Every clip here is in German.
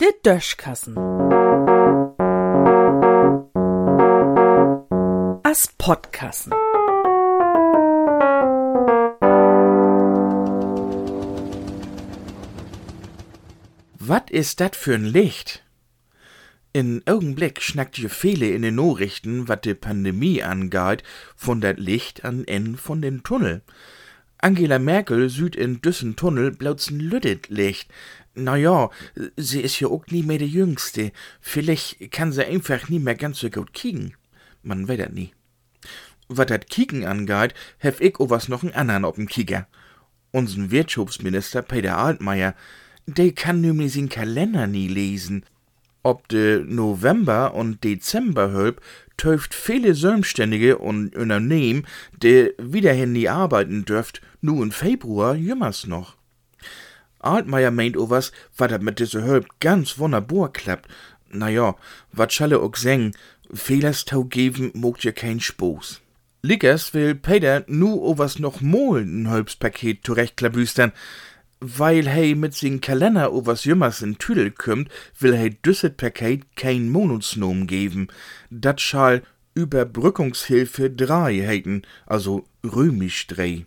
Der Döschkassen. As Podkassen. Wat is dat für'n Licht? In Augenblick schnackt je viele in den Nachrichten, wat die Pandemie angeht, von dat Licht an en von den Tunnel. Angela Merkel süd in düssen Tunnel blauzen Lüdet Licht. Na ja, sie ist ja auch nie mehr die Jüngste. Vielleicht kann sie einfach nie mehr ganz so gut kicken. Man weiß dat nie. Wat dat Kicken angeht, hef ich was noch einen anderen op'm Kicker. Uns'n Wirtschaftsminister Peter Altmaier, der kann nämlich den Kalender nie lesen. Ob de November und Dezember hölb, töft viele Selbstständige und Unternehmen, de wiederhin nie arbeiten dürft, nu in Februar jümmers noch. Altmaier meint o was, wat dat mit diese Hölb ganz wunderbar klappt. Na ja, wat schalle ook seng, Fehlers tau geben mogt ja kein Spoß. Liggers will Peter nu o was noch mal ein Hölbspaket zurechtklabüstern, weil hey mit sin Kalender o was jümmers in Tüdel kümmt, will hey düsset Paket kein Monosnom geben. Dat schall Überbrückungshilfe 3 heiten, also römisch 3.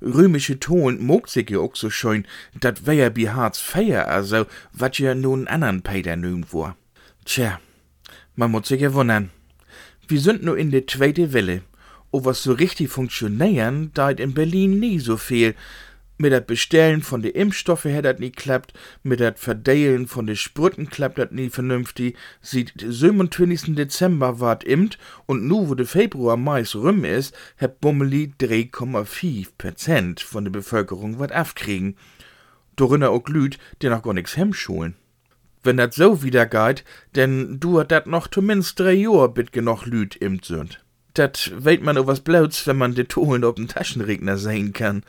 Römische Ton mogt sich ja auch so schön, dat wär ja bi Harz Feier, also, wat ja nun andern Peter nüm vor. Tja, man muss sich ja wundern. Wir sind nur in der zweite Welle. O was so richtig funktionieren, deit in Berlin nie so viel. Mit dat Bestellen von de Impfstoffe hätt dat nie klappt, mit dat Verdeilen von de Sprütten klappt dat nie vernünftig. Sieht 27. Dezember wart immt und nu, wo de Februar meist rum is, hat Bummeli 3,5 Prozent von der Bevölkerung wat afkriegen. Dorinner auch Lüd, die noch gar nix hemmschulen. Wenn dat so wieder geht, denn duert dat noch zumindest drei Jahr, bit genug Lüd immt sind. Dat weet man o was blauts, wenn man de Tolen auf dem Taschenregner sehen kann.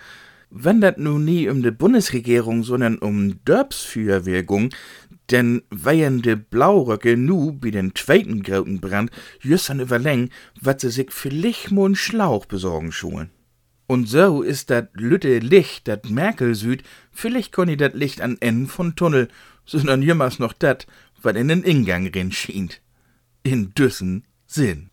Wenn dat nun nie um de Bundesregierung, sondern um Dörbsfeuerwirkung, denn weien de Blauröcke nu bi den zweiten grauten Brand just an überläng, wat se sich mo n Schlauch besorgen schulen. Und so ist dat lütte Licht, dat Merkel süd, vielleicht konn i dat Licht an Ende von Tunnel, sondern jümmers noch dat, wat in den Ingang rin schient. In düssen Sinn.